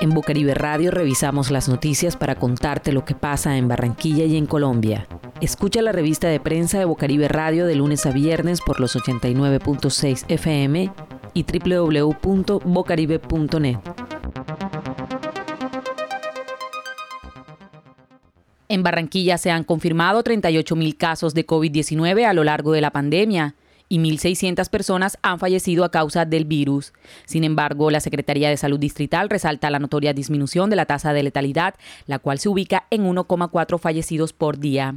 En Bocaribe Radio revisamos las noticias para contarte lo que pasa en Barranquilla y en Colombia. Escucha la revista de prensa de Bocaribe Radio de lunes a viernes por los 89.6 FM y www.bocaribe.net. En Barranquilla se han confirmado 38.000 casos de COVID-19 a lo largo de la pandemia y 1.600 personas han fallecido a causa del virus. Sin embargo, la Secretaría de Salud Distrital resalta la notoria disminución de la tasa de letalidad, la cual se ubica en 1,4 fallecidos por día.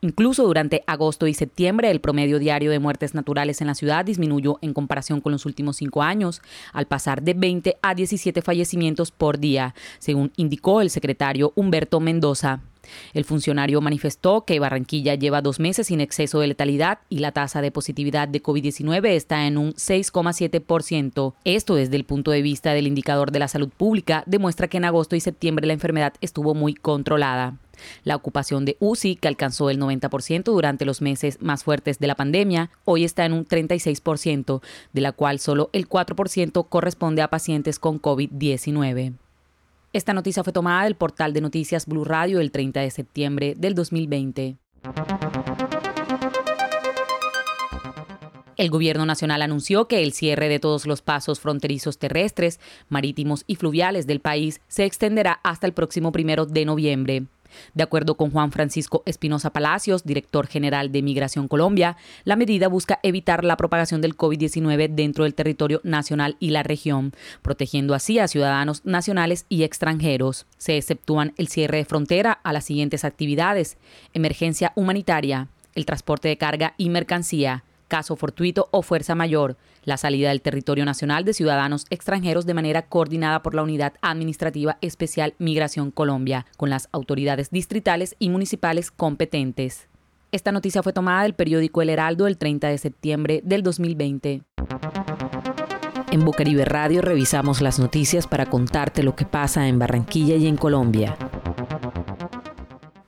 Incluso durante agosto y septiembre, el promedio diario de muertes naturales en la ciudad disminuyó en comparación con los últimos cinco años, al pasar de 20 a 17 fallecimientos por día, según indicó el secretario Humberto Mendoza. El funcionario manifestó que Barranquilla lleva dos meses sin exceso de letalidad y la tasa de positividad de COVID-19 está en un 6,7%. Esto desde el punto de vista del indicador de la salud pública demuestra que en agosto y septiembre la enfermedad estuvo muy controlada. La ocupación de UCI, que alcanzó el 90% durante los meses más fuertes de la pandemia, hoy está en un 36%, de la cual solo el 4% corresponde a pacientes con COVID-19. Esta noticia fue tomada del portal de noticias Blue Radio el 30 de septiembre del 2020. El gobierno nacional anunció que el cierre de todos los pasos fronterizos terrestres, marítimos y fluviales del país se extenderá hasta el próximo primero de noviembre. De acuerdo con Juan Francisco Espinosa Palacios, director general de Migración Colombia, la medida busca evitar la propagación del COVID-19 dentro del territorio nacional y la región, protegiendo así a ciudadanos nacionales y extranjeros. Se exceptúan el cierre de frontera a las siguientes actividades: emergencia humanitaria, el transporte de carga y mercancía, caso fortuito o fuerza mayor, la salida del territorio nacional de ciudadanos extranjeros de manera coordinada por la Unidad Administrativa Especial Migración Colombia, con las autoridades distritales y municipales competentes. Esta noticia fue tomada del periódico El Heraldo el 30 de septiembre del 2020. En Bucaribe Radio revisamos las noticias para contarte lo que pasa en Barranquilla y en Colombia.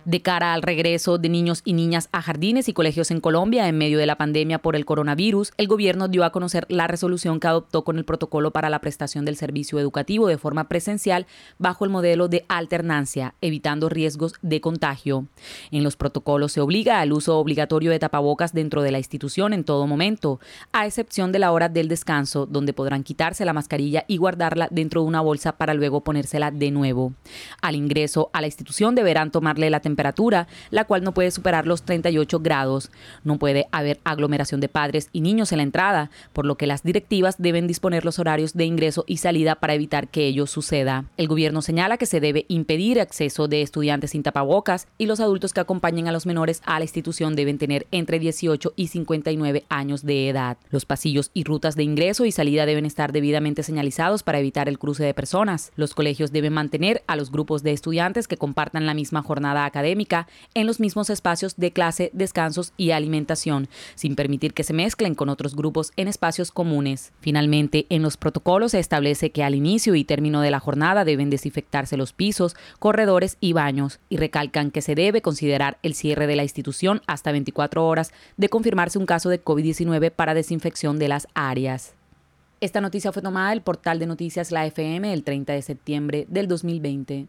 De cara al regreso de niños y niñas a jardines y colegios en Colombia en medio de la pandemia por el coronavirus, el gobierno dio a conocer la resolución que adoptó con el protocolo para la prestación del servicio educativo de forma presencial bajo el modelo de alternancia, evitando riesgos de contagio. En los protocolos se obliga al uso obligatorio de tapabocas dentro de la institución en todo momento, a excepción de la hora del descanso, donde podrán quitarse la mascarilla y guardarla dentro de una bolsa para luego ponérsela de nuevo. Al ingreso a la institución deberán tomarle la temperatura temperatura, la cual no puede superar los 38 grados. No puede haber aglomeración de padres y niños en la entrada, por lo que las directivas deben disponer los horarios de ingreso y salida para evitar que ello suceda. El gobierno señala que se debe impedir acceso de estudiantes sin tapabocas y los adultos que acompañen a los menores a la institución deben tener entre 18 y 59 años de edad. Los pasillos y rutas de ingreso y salida deben estar debidamente señalizados para evitar el cruce de personas. Los colegios deben mantener a los grupos de estudiantes que compartan la misma jornada en los mismos espacios de clase, descansos y alimentación, sin permitir que se mezclen con otros grupos en espacios comunes. Finalmente, en los protocolos se establece que al inicio y término de la jornada deben desinfectarse los pisos, corredores y baños, y recalcan que se debe considerar el cierre de la institución hasta 24 horas de confirmarse un caso de COVID-19 para desinfección de las áreas. Esta noticia fue tomada del portal de noticias La FM el 30 de septiembre del 2020.